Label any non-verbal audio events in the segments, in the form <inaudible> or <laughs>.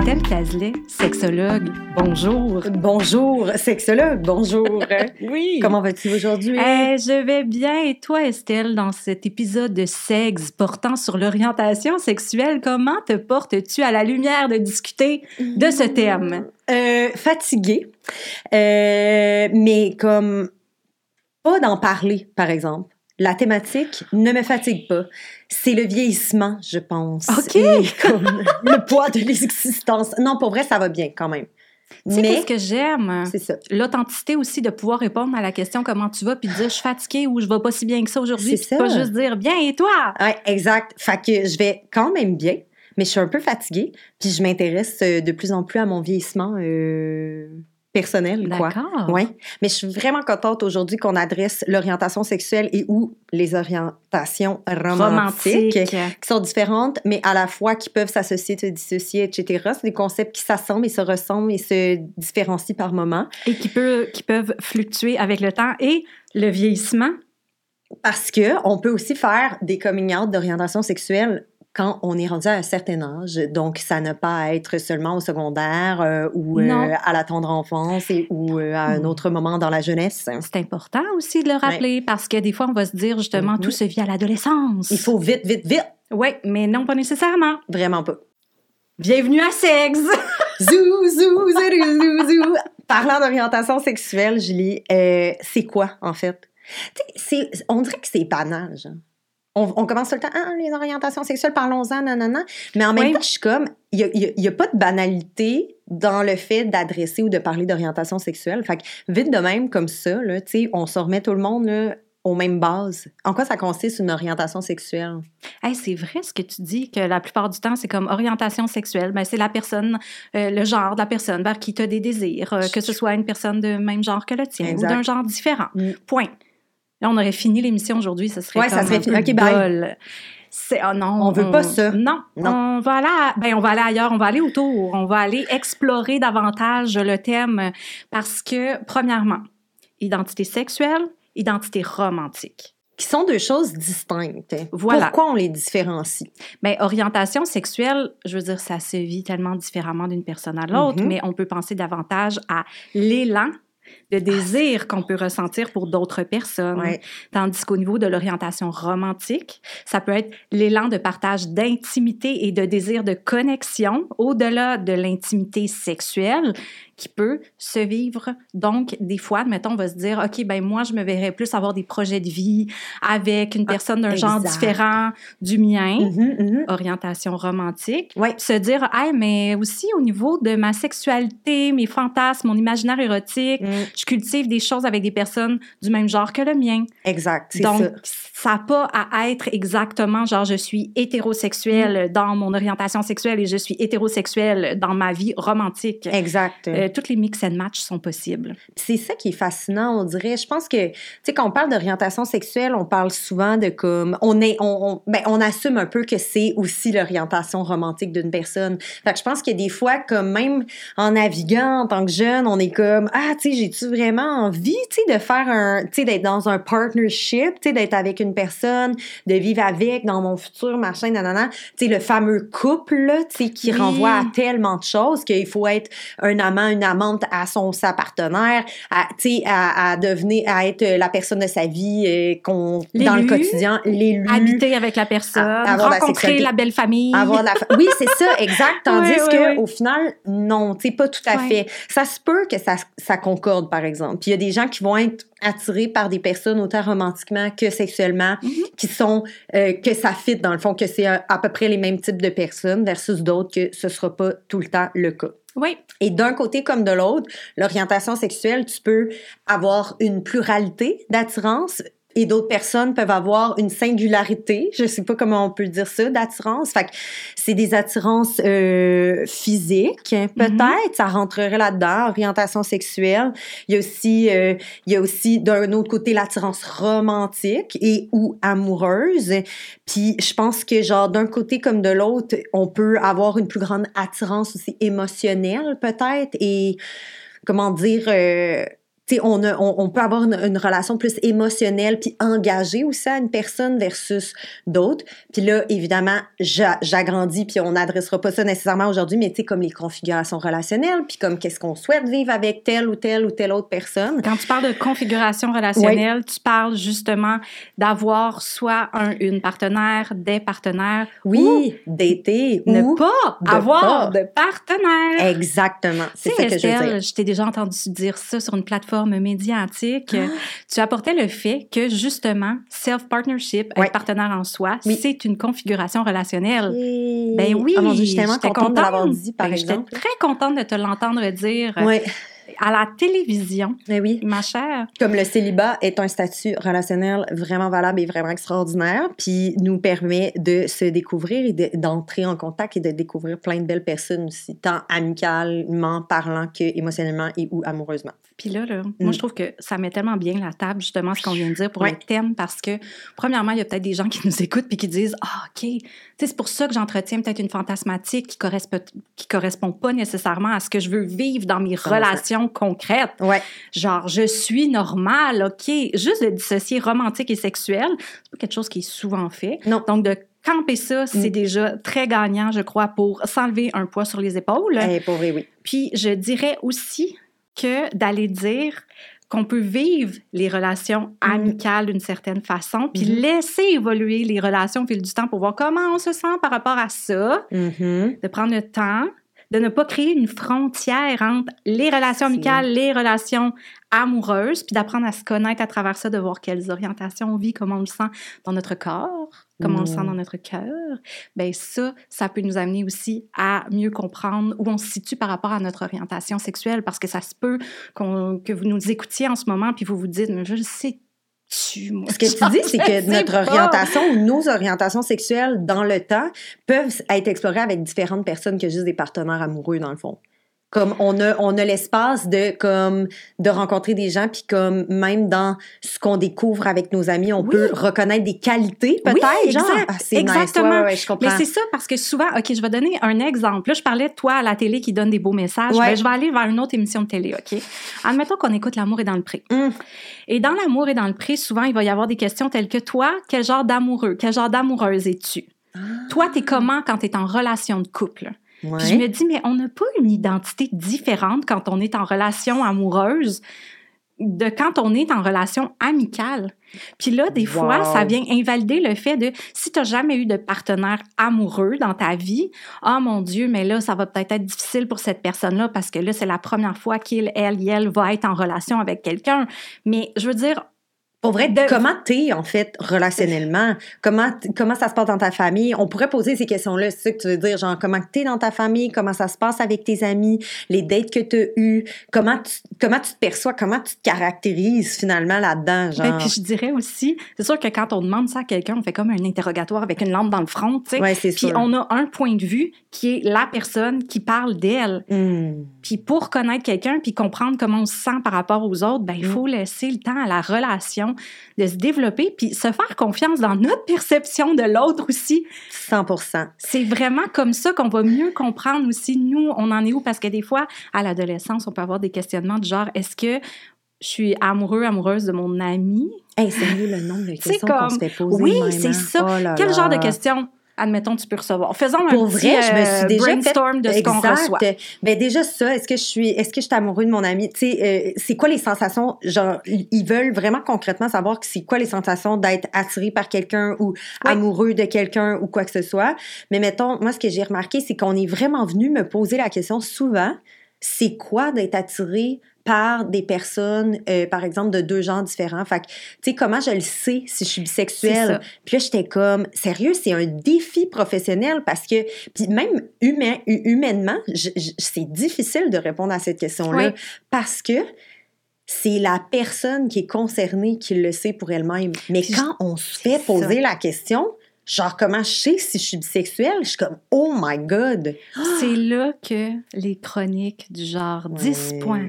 Estelle Tazlet, sexologue. Bonjour. Bonjour, sexologue, bonjour. <laughs> oui. Comment vas-tu aujourd'hui? Eh, je vais bien. Et toi, Estelle, dans cet épisode de sexe portant sur l'orientation sexuelle, comment te portes-tu à la lumière de discuter de ce thème? Euh, fatiguée, euh, mais comme pas d'en parler, par exemple. La thématique ne me fatigue pas. C'est le vieillissement, je pense. OK. Le poids de l'existence. Non, pour vrai, ça va bien quand même. Tu sais, qu'est-ce que j'aime? c'est ça. L'authenticité aussi de pouvoir répondre à la question comment tu vas, puis de dire je suis fatiguée ou je vais pas si bien que ça aujourd'hui, C'est puis pas juste dire bien et toi? Ouais, exact. Fait que je vais quand même bien, mais je suis un peu fatiguée. Puis je m'intéresse euh, de plus en plus à mon vieillissement euh, personnel, quoi. D'accord. Oui, mais je suis vraiment contente aujourd'hui qu'on adresse l'orientation sexuelle et ou les orientations romantiques, Romantique. qui sont différentes, mais à la fois qui peuvent s'associer, se dissocier, etc. C'est des concepts qui s'assemblent et se ressemblent et se différencient par moment. Et qui, peut, qui peuvent fluctuer avec le temps et le vieillissement. Parce que on peut aussi faire des coming out d'orientation sexuelle quand on est rendu à un certain âge. Donc, ça n'a pas à être seulement au secondaire euh, ou euh, à la tendre enfance et, ou euh, à un Mm. autre moment dans la jeunesse. C'est important aussi de le rappeler parce que des fois, on va se dire justement, Mhm. tout se vit à l'adolescence. Il faut vite, vite, vite. Oui, mais non, pas nécessairement. Vraiment pas. Bienvenue à Sexe! <laughs> Zou, zou, zou, zou, zou. Parlant d'orientation sexuelle, Julie, c'est quoi, en fait? On dirait que c'est banal, genre. On, on commence tout le temps, ah, les orientations sexuelles, parlons-en, nanana. Mais en même Oui. temps, je suis comme, il n'y a, pas de banalité dans le fait d'adresser ou de parler d'orientation sexuelle. Fait que, vite de même, comme ça, là, on se remet tout le monde, là, aux mêmes bases. En quoi ça consiste une orientation sexuelle? Hey, c'est vrai ce que tu dis, que la plupart du temps, c'est comme orientation sexuelle. Ben, c'est la personne, euh, le genre de la personne vers qui tu as des désirs, euh, que ce soit une personne de même genre que le tien Exact. ou d'un genre différent. Mm. Point. Là, on aurait fini l'émission aujourd'hui, ça serait Ouais, ça comme serait un fini. OK, bye. C'est, oh non, On veut pas ça. Non, Non. On va aller, à- ben, on va aller ailleurs, on va aller autour, on va aller explorer davantage le thème parce que, premièrement, identité sexuelle, identité romantique. Qui sont deux choses distinctes. Voilà. Pourquoi on les différencie? Mais Ben, orientation sexuelle, je veux dire, ça se vit tellement différemment d'une personne à l'autre, Mhm. mais on peut penser davantage à l'élan de désir qu'on peut ressentir pour d'autres personnes. Ouais. Tandis qu'au niveau de l'orientation romantique, ça peut être l'élan de partage d'intimité et de désir de connexion au-delà de l'intimité sexuelle qui peut se vivre. Donc, des fois, mettons, on va se dire, OK, ben moi, je me verrais plus avoir des projets de vie avec une Ah, personne d'un genre différent du mien Mhm, mhm. orientation romantique. Ouais. Se dire, hey, mais aussi au niveau de ma sexualité, mes fantasmes, mon imaginaire érotique, Mm, je cultive des choses avec des personnes du même genre que le mien. Exact, Donc, ça. ça n'a pas à être exactement genre je suis hétérosexuelle dans mon orientation sexuelle et je suis hétérosexuelle dans ma vie romantique. Exact. Euh, toutes les mix and match sont possibles. C'est ça qui est fascinant, on dirait. Je pense que, tu sais, quand on parle d'orientation sexuelle, on parle souvent de comme, on est, on, on, ben, on assume un peu que c'est aussi l'orientation romantique d'une personne. Fait que je pense que des fois, comme même en naviguant en tant que jeune, on est comme, ah, tu sais, j'ai-tu vraiment envie, tu sais, de faire un, tu sais, d'être dans un partnership, tu sais, d'être avec une personne, de vivre avec dans mon futur, machin, nanana. Tu sais, le fameux couple, tu sais, qui Oui. renvoie à tellement de choses qu'il faut être un amant, une amante à son sa partenaire, à, à, à devenir, à être la personne de sa vie euh, qu'on, dans le quotidien, l'élu. Habiter avec la personne, À- avoir rencontrer la belle famille. Avoir la fa- Oui, c'est ça, exact. <laughs> Tandis ouais, que au final, non, tu pas tout à fait. Ça se peut que ça, ça concorde, par exemple. Puis il y a des gens qui vont être attirés par des personnes autant romantiquement que sexuellement, Mhm. qui sont euh, que ça fit dans le fond, que c'est à, à peu près les mêmes types de personnes versus d'autres que ce sera pas tout le temps le cas. Oui, Et d'un côté comme de l'autre, l'orientation sexuelle, tu peux avoir une pluralité d'attirance et d'autres personnes peuvent avoir une singularité, je sais pas comment on peut dire ça, d'attirance. Fait que c'est des attirances euh, physiques, peut-être, ça rentrerait là-dedans, orientation sexuelle. Il y a aussi, euh, il y a aussi d'un autre côté l'attirance romantique et ou amoureuse. Puis je pense que genre d'un côté comme de l'autre, on peut avoir une plus grande attirance aussi émotionnelle peut-être et comment dire euh, on, a- on, on peut avoir une, une relation plus émotionnelle puis engagée aussi à une personne versus d'autres. Puis là, évidemment, j'a- j'agrandis puis on n'adressera pas ça nécessairement aujourd'hui, mais tu sais, comme les configurations relationnelles puis comme qu'est-ce qu'on souhaite vivre avec telle ou telle ou telle autre personne. Quand tu parles de configuration relationnelle, tu parles justement d'avoir soit un, une partenaire, des partenaires, Oui, dater ou ne ou... pas de avoir pas. de partenaire. Exactement, c'est ça que je veux dire. Je t'ai déjà entendu dire ça sur une plateforme médiatique. Ah. Tu apportais le fait que justement, self-partnership, Ouais. être partenaire en soi, Oui. c'est une configuration relationnelle. Et- Ben oui, Oh mon Dieu, je suis tellement j'étais contente de l'avoir dit, par Ben, J'étais très contente de te l'entendre dire à la télévision, mais oui. ma chère. Comme le célibat est un statut relationnel vraiment valable et vraiment extraordinaire, puis nous permet de se découvrir et de- d'entrer en contact et de découvrir plein de belles personnes aussi, tant amicalement parlant que émotionnellement et ou amoureusement. Puis là, là Mm. moi, je trouve que ça met tellement bien la table, justement, ce qu'on vient de dire pour Ouais. le thème, parce que, premièrement, il y a peut-être des gens qui nous écoutent puis qui disent Ah, OK, tu sais, c'est pour ça que j'entretiens peut-être une fantasmatique qui correspond, qui correspond pas nécessairement à ce que je veux vivre dans mes 100%. relations concrètes. Ouais, Genre, je suis normale, OK. Juste de dissocier romantique et sexuel, c'est pas quelque chose qui est souvent fait. non. Donc, de camper ça, c'est Mm. déjà très gagnant, je crois, pour s'enlever un poids sur les épaules. Eh, pour vrai, oui. Puis je dirais aussi que d'aller dire qu'on peut vivre les relations amicales d'une certaine façon, puis Mhm. laisser évoluer les relations au fil du temps pour voir comment on se sent par rapport à ça, Mhm. de prendre le temps, de ne pas créer une frontière entre les relations amicales, les relations amoureuses, puis d'apprendre à se connaître à travers ça, de voir quelles orientations on vit, comment on le sent dans notre corps, comment on le sent dans notre cœur. Ben ça, ça peut nous amener aussi à mieux comprendre où on se situe par rapport à notre orientation sexuelle, parce que ça se peut que vous nous écoutiez en ce moment, puis vous vous dites, mais je le sais. Tu, moi, Ce que tu dis, c'est que notre pas. orientation ou nos orientations sexuelles dans le temps peuvent être explorées avec différentes personnes que juste des partenaires amoureux, dans le fond. Comme on a, on a l'espace de, comme, de rencontrer des gens, puis comme même dans ce qu'on découvre avec nos amis, on Oui. peut reconnaître des qualités, Oui, peut-être. genre. exact. Ah, nice. Exactement. Ouais, ouais, je Mais c'est ça, parce que souvent, OK, je vais donner un exemple. Là, je parlais de toi à la télé qui donne des beaux messages. Ouais. Ben, je vais aller vers une autre émission de télé, OK? Admettons qu'on écoute L'amour est dans le prix. Hum. Et dans L'amour est dans le prix, souvent, il va y avoir des questions telles que toi, quel genre d'amoureux, quel genre d'amoureuse es-tu? Toi, t'es comment quand t'es en relation de couple? Ouais. Puis je me dis, mais on n'a pas une identité différente quand on est en relation amoureuse de quand on est en relation amicale. Puis là, des fois, Wow. ça vient invalider le fait de si tu n'as jamais eu de partenaire amoureux dans ta vie, ah mon Dieu, mais là, ça va peut-être être difficile pour cette personne-là parce que là, c'est la première fois qu'il, elle, elle va être en relation avec quelqu'un. Mais je veux dire, Pour vrai, De- comment t'es, en fait, relationnellement? <laughs> Comment, comment ça se passe dans ta famille? On pourrait poser ces questions-là, c'est ça que tu veux dire, genre, comment t'es dans ta famille? Comment ça se passe avec tes amis? Les dates que t'as eues? Comment tu, comment tu te perçois? Comment tu te caractérises, finalement, là-dedans, genre? ben, puis je dirais aussi, c'est sûr que quand on demande ça à quelqu'un, on fait comme un interrogatoire avec une lampe dans le front, tu sais. ouais, c'est Puis on a un point de vue qui est la personne qui parle d'elle. Hmm. Puis pour connaître quelqu'un puis comprendre comment on se sent par rapport aux autres, ben il Mm. faut laisser le temps à la relation de se développer puis se faire confiance dans notre perception de l'autre aussi. 100 C'est vraiment comme ça qu'on va mieux comprendre aussi nous on en est où? Parce que des fois à l'adolescence on peut avoir des questionnements du genre est-ce que je suis amoureux amoureuse de mon ami? Hey, c'est mieux le nombre de questions qu'on se fait poser. Oui, c'est hein? ça. Oh là Quel là. genre de questions? Admettons tu peux recevoir Faisons un Pour petit vrai, je me suis euh, déjà fait- brainstorm de ce qu'on reçoit. Ben déjà ça, est-ce que je suis est-ce que je suis amoureux de mon ami? Tu sais euh, c'est quoi les sensations? Genre ils veulent vraiment concrètement savoir que c'est quoi les sensations d'être attiré par quelqu'un ou Oui. amoureux de quelqu'un ou quoi que ce soit. Mais mettons moi ce que j'ai remarqué c'est qu'on est vraiment venu me poser la question souvent, c'est quoi d'être attiré par des personnes, euh, par exemple, de deux genres différents. Fait que, tu sais, comment je le sais si je suis bisexuelle? Puis là, j'étais comme, sérieux, c'est un défi professionnel parce que, puis même humain, hu- humainement, c'est difficile de répondre à cette question-là Oui. parce que c'est la personne qui est concernée qui le sait pour elle-même. Mais Puis quand on se fait poser ça. la question, genre, comment je sais si je suis bisexuelle? Je suis comme, oh my God! C'est là que les chroniques du genre 10 Ouais. points.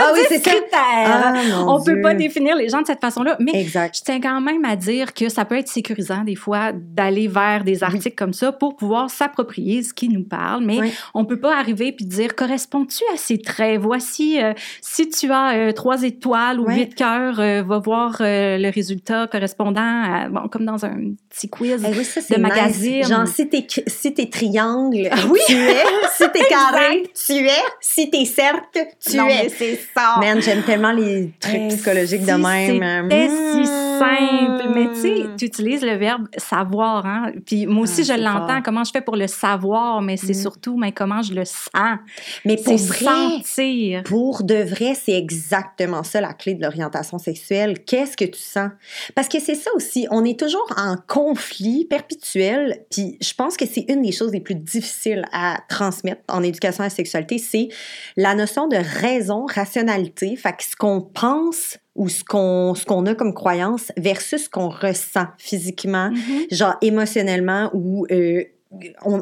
Ah oui, c'est ça. critères. Ah, on peut Dieu. pas définir les gens de cette façon-là, mais Exact. je tiens quand même à dire que ça peut être sécurisant des fois d'aller vers des articles comme ça pour pouvoir s'approprier ce qui nous parle, mais Oui. on peut pas arriver puis dire corresponds-tu à ces traits? Voici euh, si tu as euh, trois étoiles ou huit cœurs, euh, va voir euh, le résultat correspondant à bon comme dans un petit quiz. Eh ça, de nice. magazine. Genre, si t'es, si t'es triangle, <laughs> oui. tu es. Si t'es carré, <laughs> tu es. Si t'es cercle, tu Non, es. c'est Man, j'aime tellement les trucs Eh, psychologiques de même. C'était si. Simple. Mais tu sais, tu utilises le verbe savoir. Hein? Puis moi aussi, Ah, je l'entends. Comment je fais pour le savoir? Mais c'est Mm. surtout mais comment je le sens. Mais pour vrai, sentir. Pour de vrai, c'est exactement ça la clé de l'orientation sexuelle. Qu'est-ce que tu sens? Parce que c'est ça aussi, on est toujours en conflit perpétuel, puis je pense que c'est une des choses les plus difficiles à transmettre en éducation à la sexualité, c'est la notion de raison, rationalité, fait que ce qu'on pense ou ce qu'on ce qu'on a comme croyance versus ce qu'on ressent physiquement, Mhm. genre émotionnellement ou euh,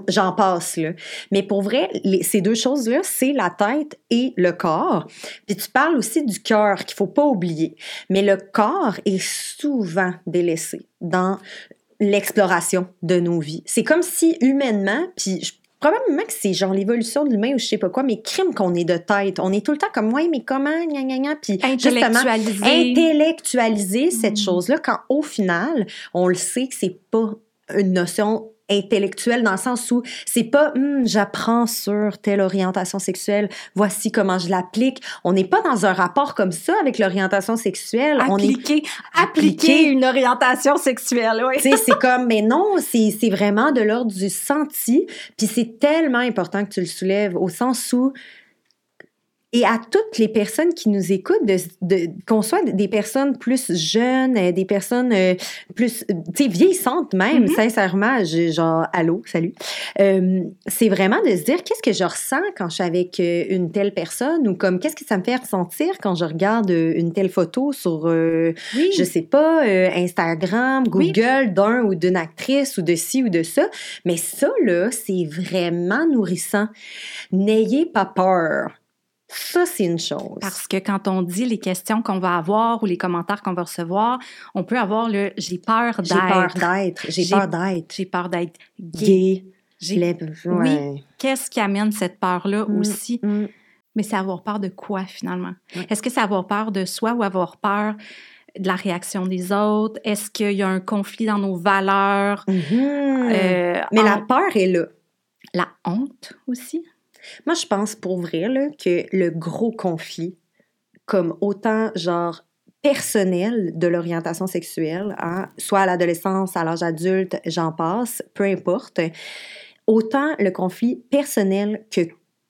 j'en passe là. Mais pour vrai, les- ces deux choses-là, c'est la tête et le corps. Puis tu parles aussi du cœur qu'il faut pas oublier. Mais le corps est souvent délaissé dans l'exploration de nos vies. C'est comme si humainement, puis je- probablement que c'est genre l'évolution de l'humain ou je sais pas quoi, mais crime qu'on est de tête. On est tout le temps comme, ouais, mais comment, gna gna gna, puis justement, Intellectualisé. intellectualiser cette Mm. chose-là quand au final, on le sait que c'est pas une notion intellectuelle dans le sens où c'est pas Hum, j'apprends sur telle orientation sexuelle, voici comment je l'applique. On n'est pas dans un rapport comme ça avec l'orientation sexuelle. On est Appliquer, appliquer une orientation sexuelle, oui. c'est comme, mais non, c'est c'est vraiment de l'ordre du senti. Puis c'est tellement important que tu le soulèves au sens où, et à toutes les personnes qui nous écoutent, de, de- qu'on soit des personnes plus jeunes, euh, des personnes euh, plus, euh, tu sais, vieillissantes même, Mhm. sincèrement, genre, allô, salut. Euh, c'est vraiment de se dire, qu'est-ce que je ressens quand je suis avec une telle personne ou comme, qu'est-ce que ça me fait ressentir quand je regarde une telle photo sur euh, Oui. je sais pas, euh, Instagram, Oui. Google d'un ou d'une actrice ou de ci ou de ça. Mais ça, là, c'est vraiment nourrissant. N'ayez pas peur. Ça, c'est une chose. Parce que quand on dit les questions qu'on va avoir ou les commentaires qu'on va recevoir, on peut avoir le j'ai peur J'ai peur d'être. d'être. J'ai peur d'être. J'ai peur d'être gay. Gay. J'ai- Les- ouais. Qu'est-ce qui amène cette peur-là Mm, aussi? mm. Mais c'est avoir peur de quoi finalement? Est-ce que c'est avoir peur de soi ou avoir peur de la réaction des autres? Est-ce qu'il y a un conflit dans nos valeurs? Mhm. Euh, Mais en- la peur est là. la honte aussi? Moi, je pense pour vrai là, que le gros conflit, comme autant genre personnel de l'orientation sexuelle, hein, soit à l'adolescence, à l'âge adulte, j'en passe, peu importe, autant le conflit personnel que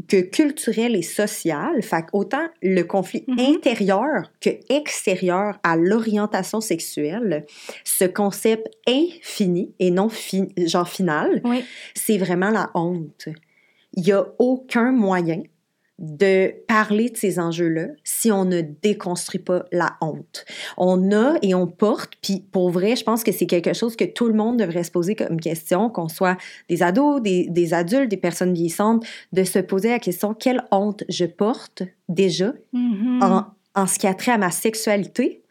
que culturel et social, fait autant le conflit Mhm. intérieur que extérieur à l'orientation sexuelle, ce concept infini et non fi- genre final, Oui. c'est vraiment la honte. Il n'y a aucun moyen de parler de ces enjeux-là si on ne déconstruit pas la honte. On a et on porte, puis pour vrai, je pense que c'est quelque chose que tout le monde devrait se poser comme question, qu'on soit des ados, des, des adultes, des personnes vieillissantes, de se poser la question quelle honte je porte déjà Mhm. en, en ce qui a trait à ma sexualité,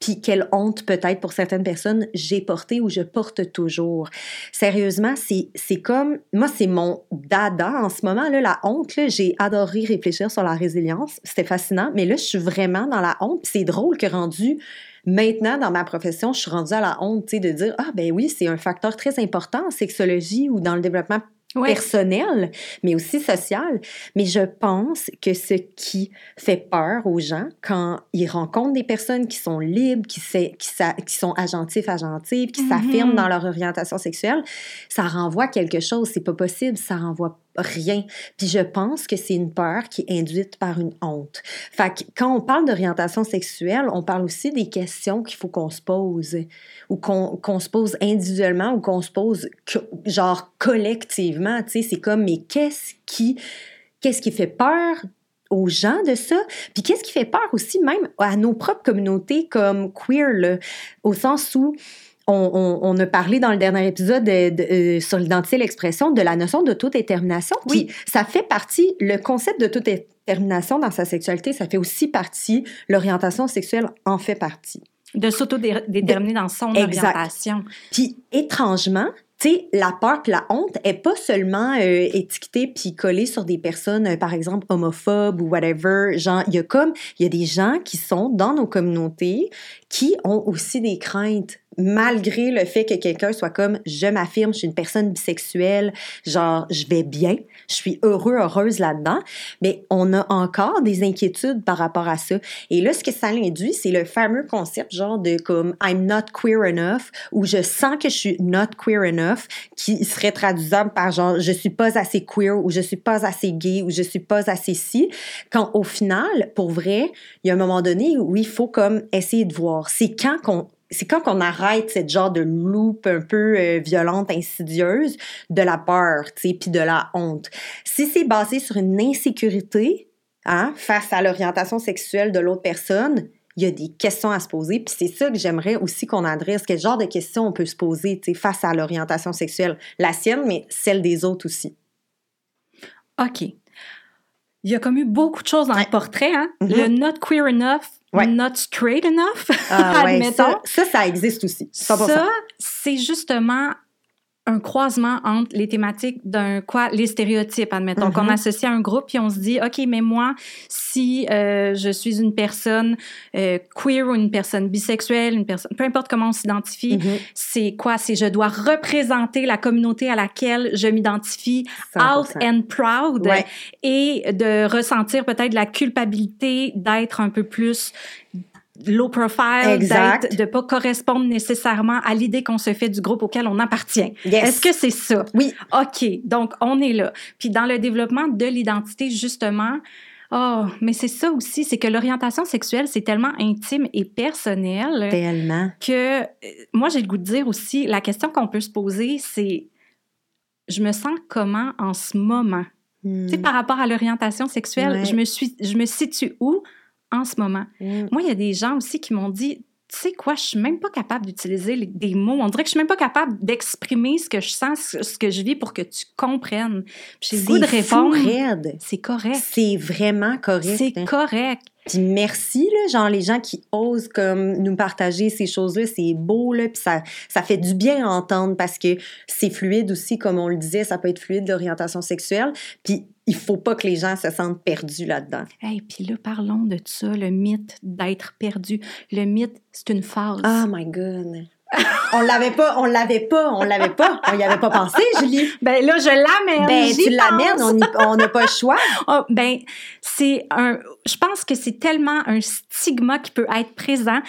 puis quelle honte peut-être pour certaines personnes j'ai porté ou je porte toujours. Sérieusement, c'est comme, moi c'est mon dada en ce moment, là, la honte, j'ai adoré réfléchir sur la résilience, c'était fascinant, mais là je suis vraiment dans la honte, c'est drôle que rendu... Maintenant, dans ma profession, je suis rendue à la honte, de dire, ah ben oui, c'est un facteur très important en sexologie ou dans le développement Personnel, mais aussi social. Mais je pense que ce qui fait peur aux gens quand ils rencontrent des personnes qui sont libres, qui, s'a- qui, s'a- qui sont agentifs, agentives, qui Mhm. s'affirment dans leur orientation sexuelle, ça renvoie quelque chose. C'est pas possible, ça renvoie rien. Puis je pense que c'est une peur qui est induite par une honte. Fait que quand on parle d'orientation sexuelle, on parle aussi des questions qu'il faut qu'on se pose ou qu'on se pose individuellement ou qu'on se pose genre collectivement, tu sais, c'est comme mais qu'est-ce qui qui fait peur aux gens de ça, puis qu'est-ce qui fait peur aussi même à nos propres communautés comme queer là, au sens où on, on- on a parlé dans le dernier épisode de- de, euh, sur l'identité et l'expression de la notion d'autodétermination. Oui. Ça fait partie, le concept d'autodétermination dans sa sexualité, ça fait aussi partie, l'orientation sexuelle en fait partie. De s'auto-déterminer dans son Exact. orientation. Puis étrangement, tu sais, la peur puis la honte est pas seulement euh, étiquetée puis collée sur des personnes, euh, par exemple, homophobes ou whatever. Genre, il y a comme, y a des gens qui sont dans nos communautés qui ont aussi des craintes malgré le fait que quelqu'un soit comme je m'affirme, je suis une personne bisexuelle, genre je vais bien, je suis heureux, heureuse là-dedans, mais on a encore des inquiétudes par rapport à ça. Et là, ce que ça induit, c'est le fameux concept genre de comme I'm not queer enough ou je sens que je suis not queer enough qui serait traduisable par genre je suis pas assez queer ou je suis pas assez gay ou je suis pas assez si quand au final pour vrai il y a un moment donné où il faut comme essayer de voir c'est quand qu'on c'est quand qu'on arrête cette genre de loupe un peu euh, violente, insidieuse de la peur, tu sais, puis de la honte. Si c'est basé sur une insécurité, hein, face à l'orientation sexuelle de l'autre personne, il y a des questions à se poser, puis c'est ça que j'aimerais aussi qu'on adresse. Quel genre de questions on peut se poser, face à l'orientation sexuelle, la sienne, mais celle des autres aussi. OK. Il y a comme eu beaucoup de choses dans Ouais. le portrait, hein? Mhm. Le not queer enough, Ouais. not straight enough, Ah <laughs> ouais, ça, ça, ça existe aussi. 100%. Ça, c'est justement un croisement entre les thématiques d'un quoi les stéréotypes admettons Mhm. qu'on associe à un groupe puis on se dit ok mais moi si euh, je suis une personne euh, queer ou une personne bisexuelle une personne peu importe comment on s'identifie Mhm. c'est quoi c'est je dois représenter la communauté à laquelle je m'identifie out 100%. and proud Ouais. et de ressentir peut-être la culpabilité d'être un peu plus low profile, de pas correspondre nécessairement à l'idée qu'on se fait du groupe auquel on appartient. Yes. Est-ce que c'est ça? Oui. OK, donc on est là. Puis dans le développement de l'identité, justement, oh, mais c'est ça aussi, c'est que l'orientation sexuelle, c'est tellement intime et personnel Tellement. que euh, moi, j'ai le goût de dire aussi, la question qu'on peut se poser, c'est je me sens comment en ce moment? Mm. Tu sais, par rapport à l'orientation sexuelle, Ouais. je, me suis, je me situe où? En ce moment? Mm. Moi, il y a des gens aussi qui m'ont dit, tu sais quoi, je suis même pas capable d'utiliser des mots. On dirait que je suis même pas capable d'exprimer ce que je sens, ce, que je vis pour que tu comprennes. J'ai le goût de répondre. C'est correct. C'est vraiment correct. C'est hein. correct. Puis merci, là, genre les gens qui osent comme nous partager ces choses-là, c'est beau, là, puis ça, ça fait du bien à entendre parce que c'est fluide aussi, comme on le disait, ça peut être fluide l'orientation sexuelle, puis il faut pas que les gens se sentent perdus là-dedans. Hey, puis là, parlons de ça, le mythe d'être perdu. Le mythe, c'est une phase. Oh my God! On l'avait pas, on l'avait pas, on l'avait pas, on y avait pas pensé, Julie. Ben là, je l'amène. Ben, tu l'amènes, on n'a pas le choix. <laughs> Oh, ben, c'est un. Je pense que c'est tellement un stigma qui peut être présent.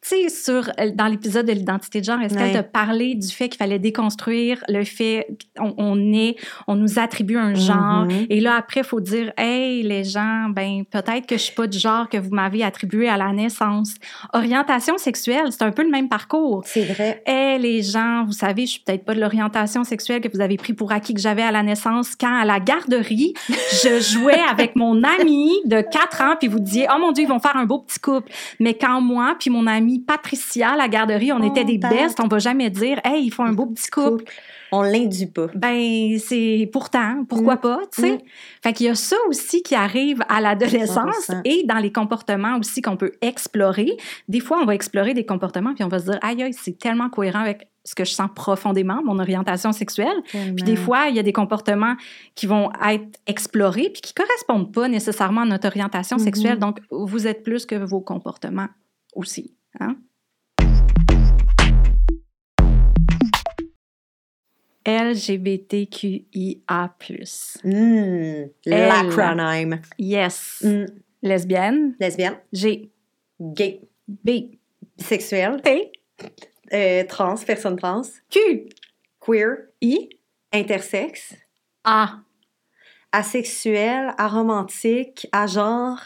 Tu sais, sur, euh, dans l'épisode de l'identité de genre, est-ce Ouais. qu'elle t'a parlé du fait qu'il fallait déconstruire le fait qu'on on est, on nous attribue un genre? Mhm. Et là, après, il faut dire, hey, les gens, ben, peut-être que je suis pas du genre que vous m'avez attribué à la naissance. Orientation sexuelle, c'est un peu le même parcours. C'est vrai. Eh les gens, vous savez, je suis peut-être pas de l'orientation sexuelle que vous avez pris pour acquis que j'avais à la naissance quand à la garderie, je jouais avec mon ami de 4 ans puis vous disiez "Oh mon dieu, ils vont faire un beau petit couple." Mais quand moi puis mon amie Patricia à la garderie, on Oh, était des Pat. bestes, on va jamais dire "Hey, ils font un beau petit couple." On l'induit pas. Ben, c'est pourtant, pourquoi Mm. pas, tu sais. Mm. Fait qu'il y a ça aussi qui arrive à l'adolescence 100%. et dans les comportements aussi qu'on peut explorer. Des fois, on va explorer des comportements puis on va se dire, aïe, aïe, c'est tellement cohérent avec ce que je sens profondément, mon orientation sexuelle. Puis des fois, il y a des comportements qui vont être explorés puis qui correspondent pas nécessairement à notre orientation Mhm. sexuelle. Donc, vous êtes plus que vos comportements aussi. Hein? LGBTQIA+. Elle. L'acronyme. Yes. Hmm, Lesbienne. Lesbienne, G. gay, B. bisexuelle, T. euh, trans, personne trans, Q. queer, I. intersexe, A. asexuel, aromantique, agenre.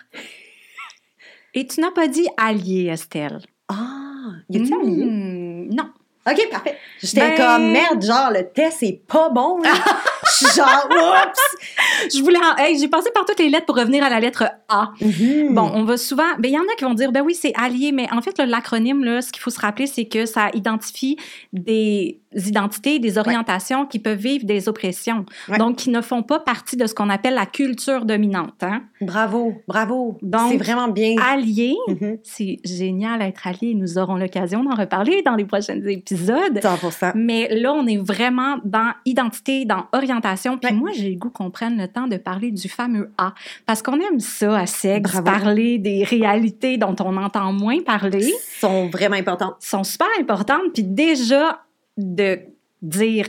Et tu n'as pas dit allié, Estelle. Ah, y a-t-il un lien? Hmm, Non. OK, parfait. J'étais Ben- comme, merde, genre, le test est pas bon. là. <laughs> Je suis genre, oups! Je voulais. en- Hey, j'ai passé par toutes les lettres pour revenir à la lettre A. Mhm. Bon, on va souvent. Ben, il y en a qui vont dire, ben oui, c'est allié, mais en fait, l'acronyme, là, ce qu'il faut se rappeler, c'est que ça identifie des identités, des orientations qui peuvent vivre des oppressions. Ouais. Donc, qui ne font pas partie de ce qu'on appelle la culture dominante. Hein? Bravo, bravo. Donc, c'est vraiment bien. Allié, Mhm. c'est génial d'être allié. Nous aurons l'occasion d'en reparler dans les prochains épisodes. 100%. Mais là, on est vraiment dans identité, dans orientation. Puis Ouais. moi, j'ai le goût qu'on prenne le temps de parler du fameux A. Parce qu'on aime ça à sexe, Bravo. parler des réalités dont on entend moins parler, sont vraiment importants. sont super importantes. Puis déjà, de dire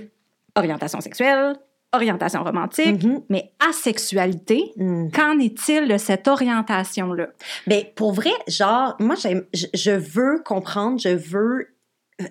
orientation sexuelle, orientation romantique, Mhm. mais asexualité, Mm. qu'en est-il de cette orientation-là? Ben, pour vrai, genre, moi, je veux comprendre, je veux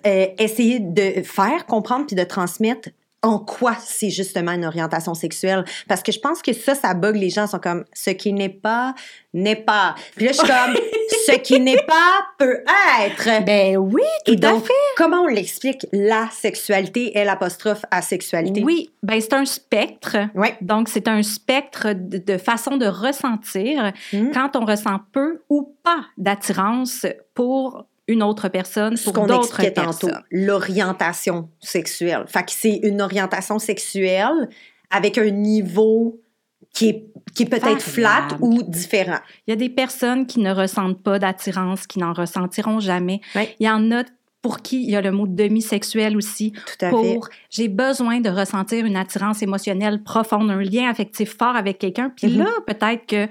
euh, essayer de faire comprendre puis de transmettre en quoi c'est justement une orientation sexuelle. Parce que je pense que ça, ça bug les gens. Ils sont comme, ce qui n'est pas, n'est pas. Puis là, je suis comme, <laughs> ce qui n'est pas peut être. Ben oui, tout Et à donc, fait. comment on l'explique? La sexualité est l'apostrophe asexualité? Oui, ben c'est un spectre. Ouais. Donc, c'est un spectre de, de façon de ressentir Mhm. quand on ressent peu ou pas d'attirance pour une autre personne, pour d'autres personnes. l'orientation sexuelle. Fait que c'est une orientation sexuelle avec un niveau qui est, qui est peut-être flat ou différent. Il y a des personnes qui ne ressentent pas d'attirance, qui n'en ressentiront jamais. Il y en a pour qui il y a le mot demi-sexuel aussi. Tout à fait. Pour j'ai besoin de ressentir une attirance émotionnelle profonde, un lien affectif fort avec quelqu'un. Puis Mhm. là, peut-être que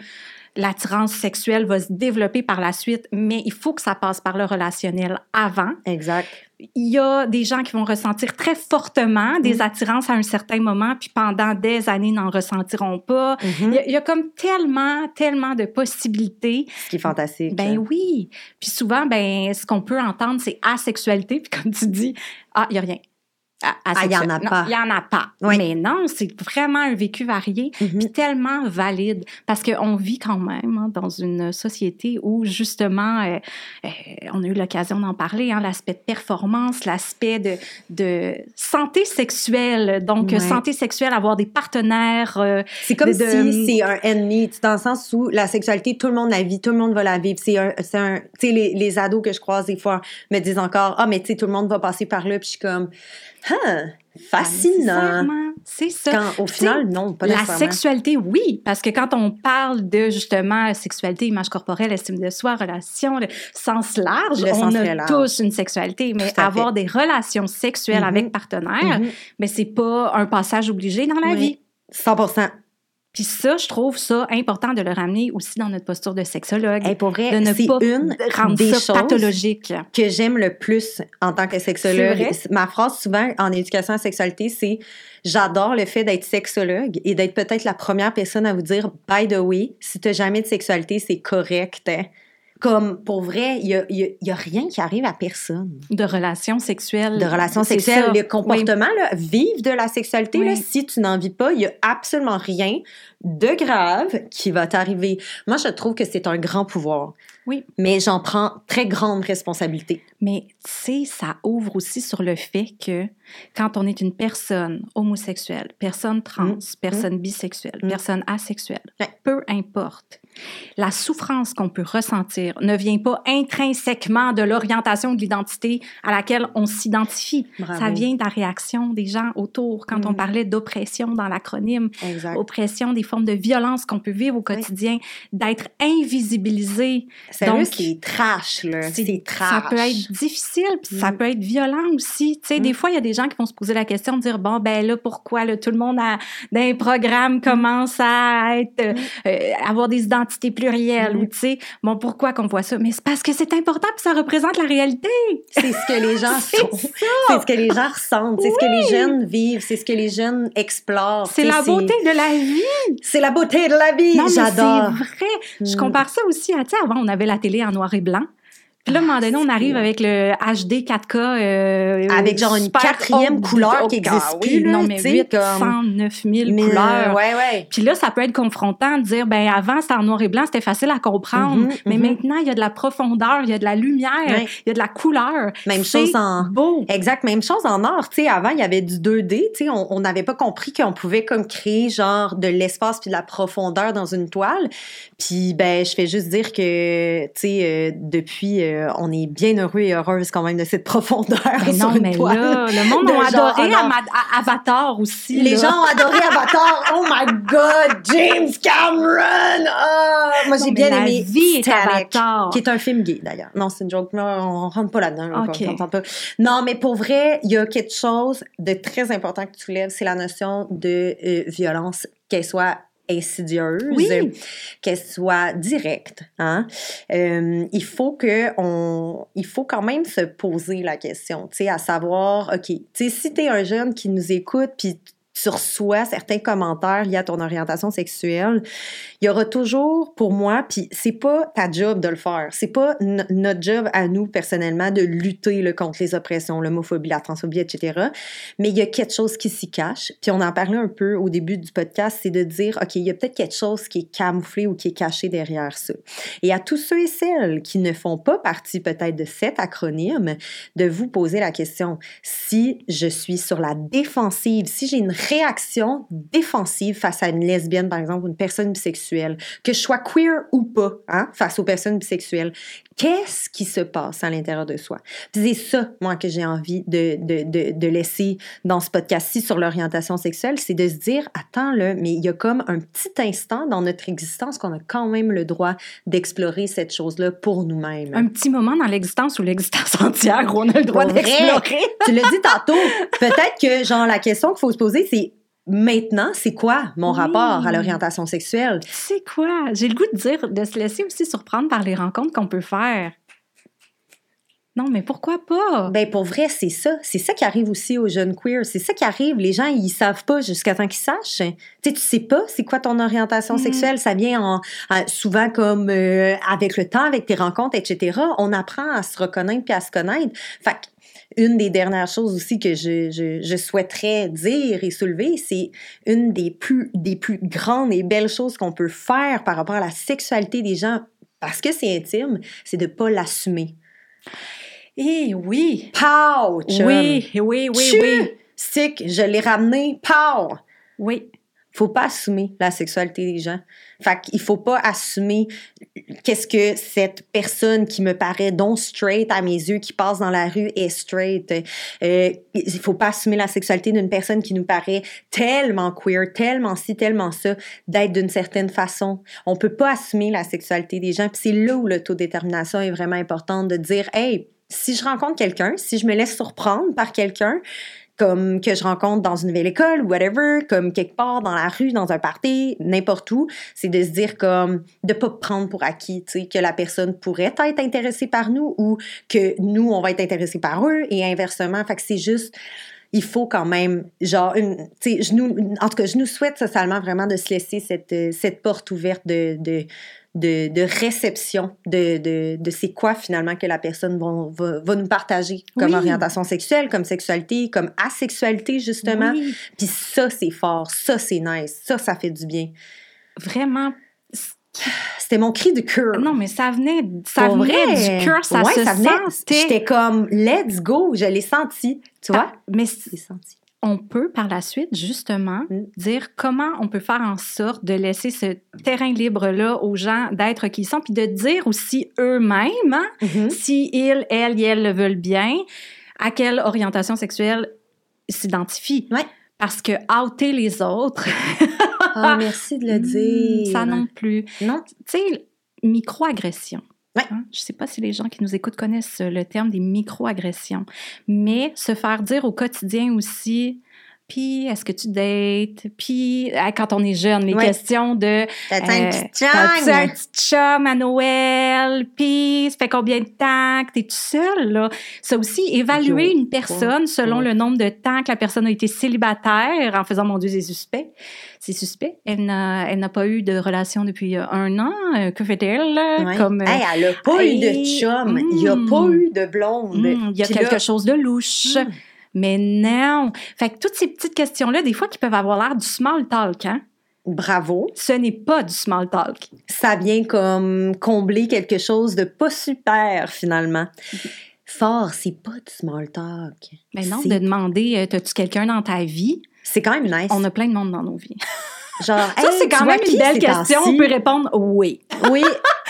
l'attirance sexuelle va se développer par la suite, mais il faut que ça passe par le relationnel avant. Exact. Il y a des gens qui vont ressentir très fortement des Mhm. attirances à un certain moment, puis pendant des années n'en ressentiront pas. Mhm. Il y, a, il y a comme tellement, tellement de possibilités. Ce qui est fantastique. Ben oui. Puis souvent, ben ce qu'on peut entendre, c'est asexualité. Puis comme tu dis, ah, il n'y a rien. Ah, Ah, il y en a. Non, pas. Il n'y en a pas. Oui. Mais non, c'est vraiment un vécu varié Mhm. puis tellement valide parce qu'on vit quand même hein, dans une société où justement euh, euh, on a eu l'occasion d'en parler, hein, l'aspect de performance, l'aspect de, de santé sexuelle. Donc, santé sexuelle, avoir des partenaires. euh, C'est comme de- de- si c'est un ennemi, dans le sens où la sexualité, tout le monde la vit, tout le monde va la vivre. C'est un, c'est un, tu sais, les, les ados que je croise des fois me disent encore, ah, mais tu sais, tout le monde va passer par là, puis je suis comme, ah, fascinant. C'est ça. Quand, au final, non, pas La sexualité, oui, parce que quand on parle de justement sexualité, image corporelle, estime de soi, relation, le sens large, Le on sens a large. tous une sexualité, mais avoir des relations sexuelles Mhm. avec partenaires, Mhm. mais c'est pas un passage obligé dans la Oui. vie. 100 Puis ça, je trouve ça important de le ramener aussi dans notre posture de sexologue, Hey, pour vrai, de ne pas une rendre des ça choses pathologique. que j'aime le plus en tant que sexologue. Ma phrase souvent en éducation à la sexualité, c'est j'adore le fait d'être sexologue et d'être peut-être la première personne à vous dire by the way, si tu jamais de sexualité, c'est correct. hein. Comme pour vrai, il y a, y a- il y a rien qui arrive à personne. De relations sexuelles. De relations sexuelles, ça. le comportement, là, vivre de la sexualité, là, Oui. si tu n'en vis pas, il y a absolument rien de grave qui va t'arriver. Moi, je trouve que c'est un grand pouvoir. Oui. Mais j'en prends très grande responsabilité. Mais tu sais, ça ouvre aussi sur le fait que quand on est une personne homosexuelle, personne trans, personne bisexuelle, Mm. personne asexuelle, Ouais. peu importe, la souffrance qu'on peut ressentir ne vient pas intrinsèquement de l'orientation de l'identité à laquelle on s'identifie. Ça vient de la réaction des gens autour. Quand on Mm. parlait d'oppression dans l'acronyme, oppression, des formes de violence qu'on peut vivre au quotidien, d'être invisibilisé, Sérieux, Donc, c'est trash, là. C'est trash. ça peut être difficile, puis ça Mm. peut être violent aussi. Tu sais, Mm. des fois, il y a des gens qui vont se poser la question de dire bon ben là pourquoi là, tout le monde a, dans les programmes commence à être euh, euh, avoir des identités plurielles Mm. ou tu sais bon pourquoi qu'on voit ça? Mais c'est parce que c'est important puis ça représente la réalité. C'est ce que les gens <laughs> C'est sont. C'est ce que les gens ressentent. C'est ce que les jeunes vivent. C'est ce que les jeunes explorent. C'est la beauté de la vie. C'est la beauté de la vie. J'adore. c'est vrai. Je Mm. compare ça aussi à, tu sais, avant, on avait la télé en noir et blanc. Puis là, à un moment donné, on arrive avec le HD 4K. Euh, avec genre une quatrième couleur qui ah existe oui, plus, Non, mais tu sais, 809 000 Mais, couleurs. Ouais, ouais. Puis là, ça peut être confrontant de dire, ben avant, c'était en noir et blanc, c'était facile à comprendre. Mhm, mais mhm. maintenant, il y a de la profondeur, il y a de la lumière, il y a de la couleur. Même chose en. beau. Exact, même chose en art. Tu sais, avant, il y avait du 2D. Tu sais, on n'avait pas compris qu'on pouvait comme créer genre de l'espace puis de la profondeur dans une toile. Puis, ben, je fais juste dire que, tu sais, euh, depuis, euh, on est bien heureux et heureuse quand même de cette <laughs> profondeur sur non, une mais toile. là, le monde De a genre adoré. Ama- Avatar aussi. Les là. gens ont adoré <laughs> Avatar. Oh my God, James Cameron. Ah, moi, Non, j'ai bien la aimé vie est Avatar. qui est un film gay d'ailleurs. Non, c'est une joke. là, on rentre pas là-dedans. on pas. Non, mais pour vrai, il y a quelque chose de très important que tu soulèves, c'est la notion de euh, violence, qu'elle soit insidieuse, Oui. qu'elle soit directe. Hein? Euh, il faut que on, il faut quand même se poser la question, tu sais, à savoir, ok, tu sais, si t'es un jeune qui nous écoute, puis tu reçois certains commentaires liés à ton orientation sexuelle, il y aura toujours pour moi, puis c'est pas ta job de le faire, c'est pas no- notre job à nous personnellement de lutter là, contre les oppressions, l'homophobie, la transphobie, etc. Mais il y a quelque chose qui s'y cache, puis on en parlait un peu au début du podcast, c'est de dire, ok, il y a peut-être quelque chose qui est camouflé ou qui est caché derrière ça. Et à tous ceux et celles qui ne font pas partie peut-être de cet acronyme, de vous poser la question, si je suis sur la défensive, si j'ai une réaction défensive face à une lesbienne, par exemple, ou une personne bisexuelle, que je sois queer ou pas, hein, face aux personnes bisexuelles, qu'est-ce qui se passe à l'intérieur de soi? C'est ça, moi, que j'ai envie de, de, de, de laisser dans ce podcast-ci sur l'orientation sexuelle, c'est de se dire, attends, là, mais il y a comme un petit instant dans notre existence qu'on a quand même le droit d'explorer cette chose-là pour nous-mêmes. Un petit moment dans l'existence ou l'existence entière où on a le droit d'explorer. tu l'as dit tantôt. Peut-être que, genre, la question qu'il faut se poser, c'est maintenant, c'est quoi mon Oui. rapport à l'orientation sexuelle? C'est quoi? J'ai le goût de dire, de se laisser aussi surprendre par les rencontres qu'on peut faire. Non, mais pourquoi pas? Ben, pour vrai, c'est ça. C'est ça qui arrive aussi aux jeunes queers. C'est ça qui arrive. Les gens, ils savent pas jusqu'à temps qu'ils sachent. Tu sais, tu sais pas c'est quoi ton orientation Mm. sexuelle. Ça vient en, en- souvent comme euh, avec le temps, avec tes rencontres, etc. On apprend à se reconnaître puis à se connaître. Fait que une des dernières choses aussi que je, je, je souhaiterais dire et soulever, c'est une des plus, des plus grandes et belles choses qu'on peut faire par rapport à la sexualité des gens, parce que c'est intime, c'est de pas l'assumer. Eh oui! Pow! chum. Oui, oui, oui, Tchu! oui. Stick, je l'ai ramené. Pow! Oui. Faut pas assumer la sexualité des gens. Fait qu'il faut pas assumer qu'est-ce que cette personne qui me paraît donc straight à mes yeux, qui passe dans la rue, est straight. Euh, il faut pas assumer la sexualité d'une personne qui nous paraît tellement queer, tellement ci, tellement ça, d'être d'une certaine façon. On peut pas assumer la sexualité des gens. Puis c'est là où l'autodétermination est vraiment importante, de dire, hey, si je rencontre quelqu'un, si je me laisse surprendre par quelqu'un, comme que je rencontre dans une nouvelle école whatever, comme quelque part dans la rue, dans un party, n'importe où, c'est de se dire comme de pas prendre pour acquis, tu sais, que la personne pourrait être intéressée par nous ou que nous on va être intéressés par eux et inversement. Fait que c'est juste il faut quand même, genre, une, je nous, en tout cas, je nous souhaite socialement vraiment de se laisser cette, euh, cette porte ouverte de, de, de réception de, de, de c'est quoi finalement que la personne va, va, va nous partager comme Oui. orientation sexuelle, comme sexualité, comme asexualité justement. Oui. Puis ça, c'est fort, ça, c'est nice, ça, ça fait du bien. Vraiment. C'était mon cri de cœur. Non, mais ça venait, ça Pour venait vrai. du cœur, ça Ouais, se ça venait. sentait. J'étais comme, let's go, je l'ai senti. Tu vois? Ah, mais Je l'ai senti. On peut par la suite justement Mm. dire comment on peut faire en sorte de laisser ce terrain libre-là aux gens d'être qui ils sont, puis de dire aussi eux-mêmes, hein, Mhm. si ils, elles et elles le veulent bien, à quelle orientation sexuelle ils s'identifient. Ouais. Parce que outer les autres, Ah, merci de le <laughs> dire. ça non plus. Non? Tu sais, microagression. Hein? Je ne sais pas si les gens qui nous écoutent connaissent le terme des microagressions, mais se faire dire au quotidien aussi Puis, est-ce que tu dates? Puis, euh, quand on est jeune, les Ouais. questions de T'as un euh, petit T'as-tu un petit chum à Noël? Puis, ça fait combien de temps que t'es tout seul, là? Ça aussi, évaluer une personne selon ouais. le nombre de temps que la personne a été célibataire en faisant, mon Dieu, c'est suspect. C'est suspect. Elle n'a, elle n'a pas eu de relation depuis euh, un an. Euh, Que fait-elle? Comme, Hey, elle a pas eu de chum. Il n'y a mm. pas eu de blonde. hmm, il y a quelque là- chose de louche. Mm. Mais non. Fait que toutes ces petites questions-là, des fois, qui peuvent avoir l'air du small talk, hein? Bravo. Ce n'est pas du small talk. Ça vient comme combler quelque chose de pas super, finalement. Fort, c'est pas du small talk. Mais non, de demander, euh, as-tu quelqu'un dans ta vie? C'est quand même nice. On a plein de monde dans nos vies. <laughs> Genre, Ça, hey, c'est quand même une belle question. On peut répondre oui. Oui.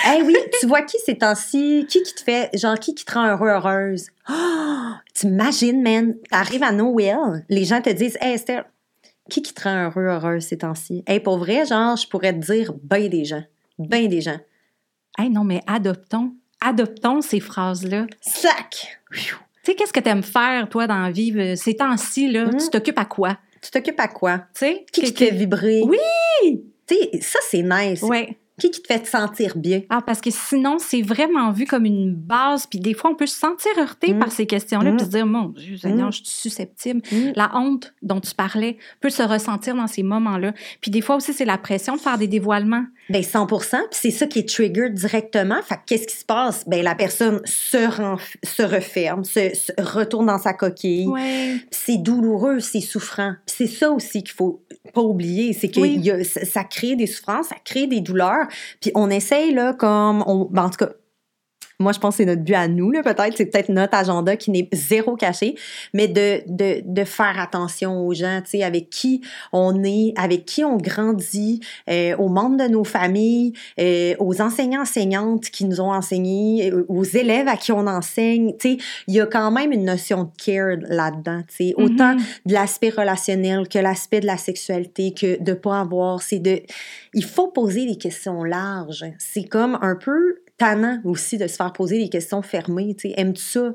hey, oui, tu vois qui ces temps-ci? Qui qui te fait, genre, qui qui te rend heureux, heureuse? <gasps> Oh, T'imagines, man, t'arrives à Noël, les gens te disent, hey, Esther, qui qui te rend heureux, heureuse ces temps-ci? Hey, pour vrai, genre, je pourrais te dire ben des gens. Ben des gens. Hey, non, mais adoptons. Adoptons ces phrases-là. Sac! Tu sais, qu'est-ce que tu aimes faire, toi, dans la vie? euh, Ces temps-ci, là, Mm. tu t'occupes à quoi? Tu t'occupes à quoi? Tu sais? Qui qui te fait vibrer? Oui! Tu sais, ça, c'est nice. Ouais. Qui qui te fait te sentir bien? Ah, parce que sinon, c'est vraiment vu comme une base. Puis des fois, on peut se sentir heurté Mm. par ces questions-là. Mm. Puis se dire, mon Dieu, Seigneur, Mm. je suis susceptible. Mm. La honte dont tu parlais peut se ressentir dans ces moments-là. Puis des fois aussi, c'est la pression de faire des dévoilements. Ben 100 puis c'est ça qui est trigger directement. Fait que qu'est-ce qui se passe? Ben la personne se, renf- se referme, se, se retourne dans sa coquille. Ouais. C'est douloureux, c'est souffrant. C'est ça aussi qu'il faut pas oublier, c'est que Oui. il y a- ça ça crée des souffrances, ça crée des douleurs. Puis on essaye là comme on, ben, en tout cas. Moi, je pense que c'est notre but à nous, peut-être. C'est peut-être notre agenda qui n'est zéro caché, mais de, de, de faire attention aux gens, tu sais, avec qui on est, avec qui on grandit, euh, aux membres de nos familles, euh, aux enseignants, enseignantes qui nous ont enseigné, euh, aux élèves à qui on enseigne. Tu sais, il y a quand même une notion de care là-dedans, tu sais. Autant Mhm. de l'aspect relationnel que l'aspect de la sexualité que de pas avoir c'est de il faut poser des questions larges c'est comme un peu tannant aussi de se faire poser des questions fermées tu aimes-tu ça?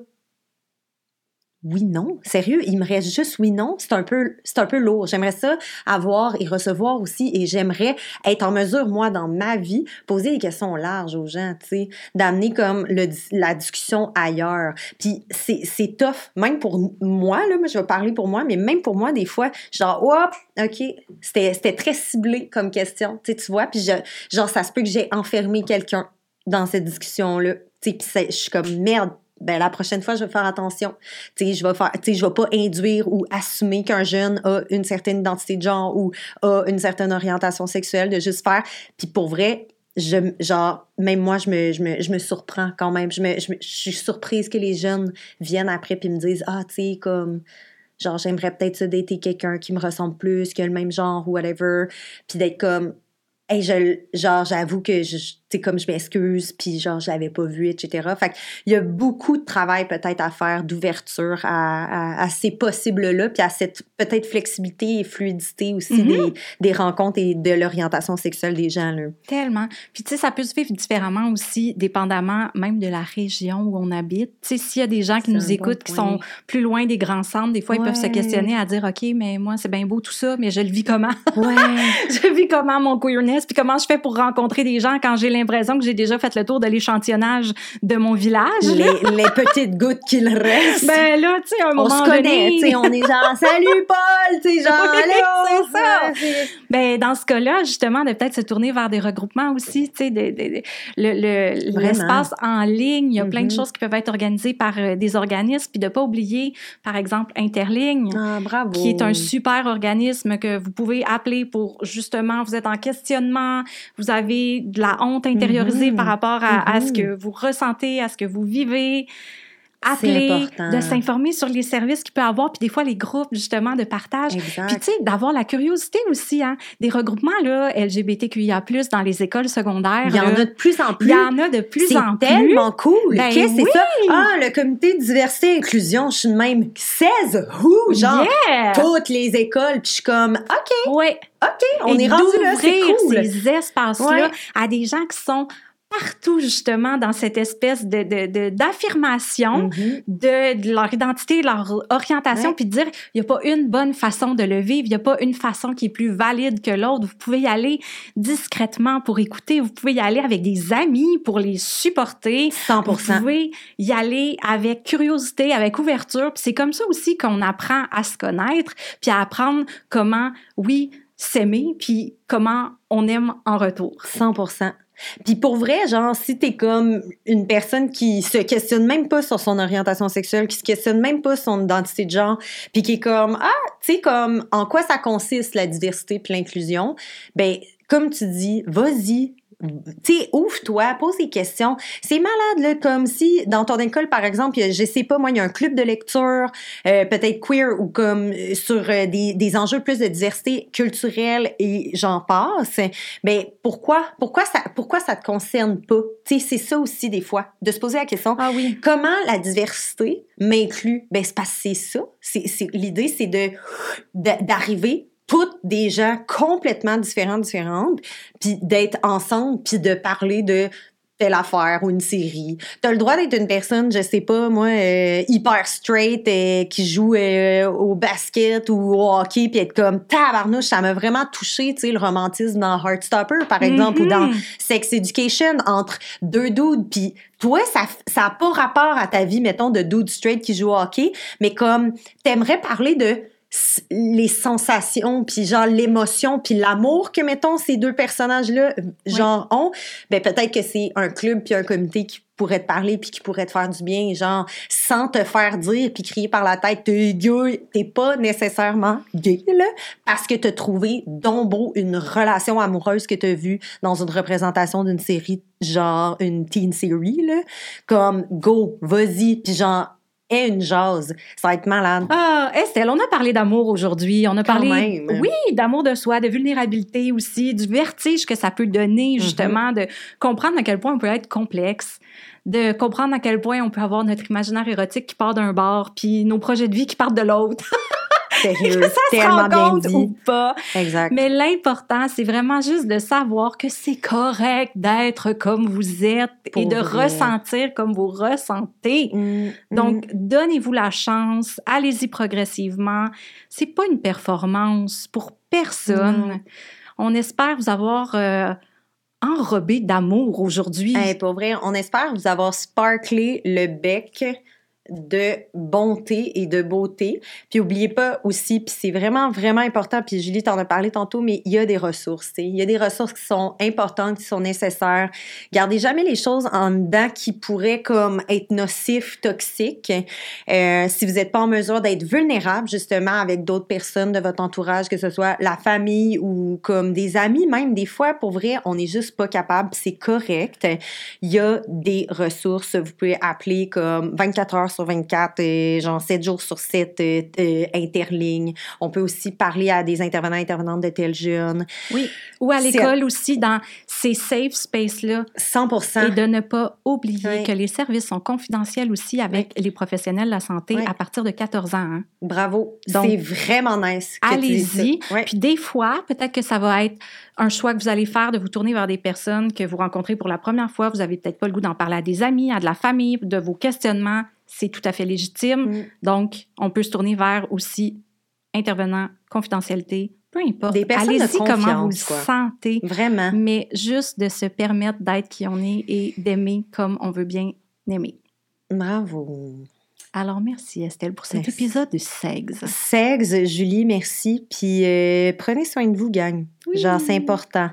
Oui non. Sérieux il me reste juste oui non. C'est un peu un peu lourd. J'aimerais ça avoir et recevoir aussi et j'aimerais être en mesure moi dans ma vie poser des questions larges aux gens tu sais d'amener comme le, la discussion ailleurs. Puis c'est tough même pour moi là moi je vais parler pour moi mais même pour moi des fois genre hop ok c'était très ciblé comme question tu vois. Puis genre ça se peut que j'ai enfermé quelqu'un dans cette discussion là tu sais puis je suis comme merde ben la prochaine fois je vais faire attention tu sais je vais faire je vais pas induire ou assumer qu'un jeune a une certaine identité de genre ou a une certaine orientation sexuelle de juste faire puis pour vrai je, genre, même moi, je me, je, me, je me surprends quand même. Je, me, je, suis surprise que les jeunes viennent après puis me disent Ah, tu sais, comme, genre, j'aimerais peut-être ça dater quelqu'un qui me ressemble plus, qui a le même genre ou whatever. Puis d'être comme, hey, je, genre, j'avoue que, je, sais, comme je m'excuse, puis genre, je l'avais pas vu, etc. Fait il y a beaucoup de travail peut-être à faire d'ouverture à, à, à ces possibles-là, puis à cette peut-être flexibilité et fluidité aussi Mhm. des, des rencontres et de l'orientation sexuelle des gens, là. Tellement. Puis, tu sais, ça peut se vivre différemment aussi, dépendamment même de la région où on habite. Tu sais, s'il y a des gens qui nous bon écoutent, qui sont plus loin des grands centres, des fois, ils peuvent se questionner à dire, OK, mais moi, c'est bien beau tout ça, mais je le vis comment? Ouais. <laughs> je vis comment mon queerness? Puis comment je fais pour rencontrer des gens quand j'ai l'impression que j'ai déjà fait le tour de l'échantillonnage de mon village? les, les petites gouttes qu'il reste. Ben là, tu sais, un on moment se connaît, tu sais, on est genre <laughs> salut Paul, tu sais genre allô, c'est ça. Ben, dans ce cas-là, justement, de peut-être se tourner vers des regroupements aussi, tu sais, de- de- de- le- l'espace en ligne. Il y a plein de Mhm. choses qui peuvent être organisées par euh, des organismes, puis de pas oublier, par exemple, Interligne. Ah bravo. qui est un super organisme que vous pouvez appeler pour justement, vous êtes en questionnement, vous avez de la honte intériorisée Mhm. par rapport à, à ce Mhm. que vous ressentez, à ce que vous vivez. C'est Appeler, de s'informer sur les services qu'il peut avoir, puis des fois les groupes justement de partage. Exact. Puis, tu sais, d'avoir la curiosité aussi, hein. Des regroupements, là, LGBTQIA, dans les écoles secondaires. il y en là, a de plus en il plus. y en a de plus c'est en plus. tellement cool. Ben Qu'est-ce que oui. c'est ça? Ah, le comité de diversité et inclusion, je suis de même 16 who, genre Yeah! toutes les écoles, puis je suis comme OK, Ouais. OK, on Et est rendu là, c'est cool. ces espaces-là Ouais. à des gens qui sont partout justement dans cette espèce de, de, d'affirmation Mhm. de, de leur identité, leur orientation, Ouais. puis de dire il n'y a pas une bonne façon de le vivre, il n'y a pas une façon qui est plus valide que l'autre. Vous pouvez y aller discrètement pour écouter, vous pouvez y aller avec des amis pour les supporter. 100 Vous pouvez y aller avec curiosité, avec ouverture. Puis c'est comme ça aussi qu'on apprend à se connaître, puis à apprendre comment, oui, s'aimer, puis comment on aime en retour. 100 Puis pour vrai, genre, si t'es comme une personne qui se questionne même pas sur son orientation sexuelle, qui se questionne même pas sur son identité de genre, puis qui est comme, ah, tu sais, comme, en quoi ça consiste la diversité puis l'inclusion, ben, comme tu dis, vas-y. Tu sais, ouvre-toi, pose des questions. C'est malade, là, comme si, dans ton école, par exemple, je sais pas, moi, il y a un club de lecture, euh, peut-être queer, ou comme euh, sur euh, des, des enjeux plus de diversité culturelle et j'en passe. Mais pourquoi, pourquoi ça, pourquoi ça te concerne pas? Tu sais, c'est ça aussi, des fois, de se poser la question. Ah oui. Comment la diversité m'inclut? Ben, c'est parce que c'est ça. C'est, c'est, l'idée, c'est de- d'arriver toutes des gens complètement différents, différentes, puis d'être ensemble, puis de parler de telle affaire ou une série. T'as le droit d'être une personne, je sais pas, moi, euh, hyper straight, euh, qui joue euh, au basket ou au hockey, puis être comme tabarnouche, ça m'a vraiment touché, tu sais, le romantisme dans Heartstopper, par exemple, ou dans. Sex Education entre deux dudes, puis toi, ça ça a pas rapport à ta vie, mettons, de dude straight qui joue au hockey, mais comme t'aimerais parler de les sensations, puis genre l'émotion, puis l'amour que, mettons, ces deux personnages-là, euh, genre, ont, ben peut-être que c'est un club puis un comité qui pourrait te parler puis qui pourrait te faire du bien, genre, sans te faire dire puis crier par la tête, t'es gay, t'es pas nécessairement gay, là, parce que t'as trouvé donc beau une relation amoureuse que t'as vue dans une représentation d'une série, genre une teen série, là, comme, go, vas-y, puis genre, aie une jase, ça va être malade. Ah, Estelle, on a parlé d'amour aujourd'hui. On a Quand parlé, même. oui, d'amour de soi, de vulnérabilité aussi, du vertige que ça peut Mm-hmm. donner, justement, de comprendre à quel point on peut être complexe, de comprendre à quel point on peut avoir notre imaginaire érotique qui part d'un bord, puis nos projets de vie qui partent de l'autre. <laughs> Sérieux, ça se tellement rend bien dit. ou pas? Exact. Mais l'important, c'est vraiment juste de savoir que c'est correct d'être comme vous êtes Pour et de vrai. ressentir comme vous ressentez. Mm, Donc, mm. donnez-vous la chance, allez-y progressivement. C'est pas une performance pour personne. On espère vous avoir euh, enrobé d'amour aujourd'hui. Hey, pour vrai, on espère vous avoir sparklé le bec de bonté et de beauté. Puis oubliez pas aussi, puis c'est vraiment, vraiment important, puis Julie t'en a parlé tantôt, mais il y a des ressources. tu sais. Il y a des ressources qui sont importantes, qui sont nécessaires. Gardez jamais les choses en dedans qui pourraient comme être nocifs, toxiques. Euh, si vous n'êtes pas en mesure d'être vulnérable, justement, avec d'autres personnes de votre entourage, que ce soit la famille ou comme des amis, même des fois, pour vrai, on n'est juste pas capable, c'est correct. Il y a des ressources. Vous pouvez appeler comme 24 heures sur 24, euh, genre 7 jours sur 7, euh, euh, interligne. On peut aussi parler à des intervenants, intervenantes de tels jeunes. Oui. Ou à l'école aussi, dans ces safe spaces-là. 100 Et de ne pas oublier Oui. que les services sont confidentiels aussi avec les professionnels de la santé Oui. à partir de 14 ans. hein. Bravo. C'est vraiment nice. Allez-y. Puis des fois, peut-être que ça va être un choix que vous allez faire de vous tourner vers des personnes que vous rencontrez pour la première fois. Vous avez peut-être pas le goût d'en parler à des amis, à de la famille, de vos questionnements. C'est tout à fait légitime. Mm. Donc, on peut se tourner vers aussi intervenants, confidentialité, peu importe. Des personnes de Allez-y comment vous le sentez. Vraiment. Mais juste de se permettre d'être qui on est et d'aimer comme on veut bien aimer. Bravo. Alors, merci Estelle pour cet Merci. épisode de Sex. Sex, Julie, merci. Puis euh, prenez soin de vous, gang. Oui. Genre, c'est important.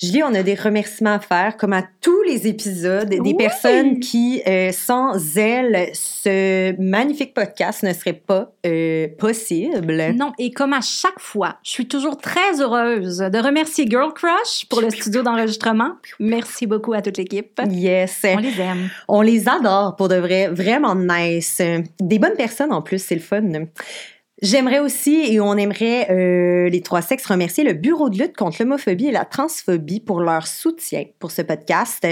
Julie, on a des remerciements à faire, comme à tous les épisodes, des Oui. personnes qui, euh, sans elles, ce magnifique podcast ne serait pas euh, possible. Non, et comme à chaque fois, je suis toujours très heureuse de remercier Girl Crush pour le studio d'enregistrement. Merci beaucoup à toute l'équipe. Yes. On les aime. On les adore pour de vrai, vraiment nice. Des bonnes personnes en plus, c'est le fun. J'aimerais aussi, et on aimerait euh, les trois sexes remercier le Bureau de lutte contre l'homophobie et la transphobie pour leur soutien pour ce podcast.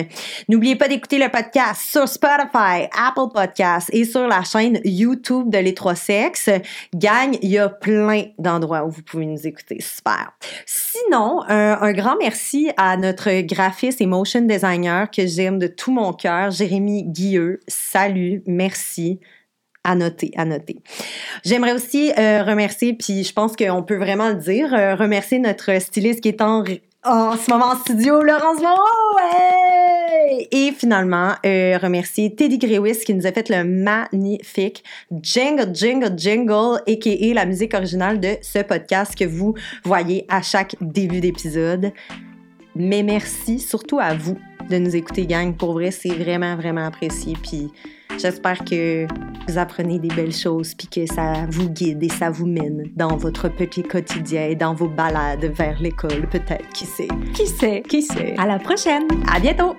N'oubliez pas d'écouter le podcast sur Spotify, Apple Podcasts et sur la chaîne YouTube de Les Trois Sexes. Gagne, il y a plein d'endroits où vous pouvez nous écouter. Super. Sinon, un, un grand merci à notre graphiste et motion designer que j'aime de tout mon cœur, Jérémy Guilleux. Salut, merci à noter, à noter. J'aimerais aussi euh, remercier, puis je pense qu'on peut vraiment le dire, euh, remercier notre styliste qui est en, en ce moment en studio, Laurence Moreau! Et finalement, euh, remercier Teddy Grewis qui nous a fait le magnifique Jingle Jingle Jingle, a.k.a. la musique originale de ce podcast que vous voyez à chaque début d'épisode. Mais merci surtout à vous de nous écouter, gang. Pour vrai, c'est vraiment, vraiment apprécié. Puis j'espère que vous apprenez des belles choses, puis que ça vous guide et ça vous mène dans votre petit quotidien et dans vos balades vers l'école, peut-être. Qui sait? Qui sait? Qui sait? À la prochaine! À bientôt!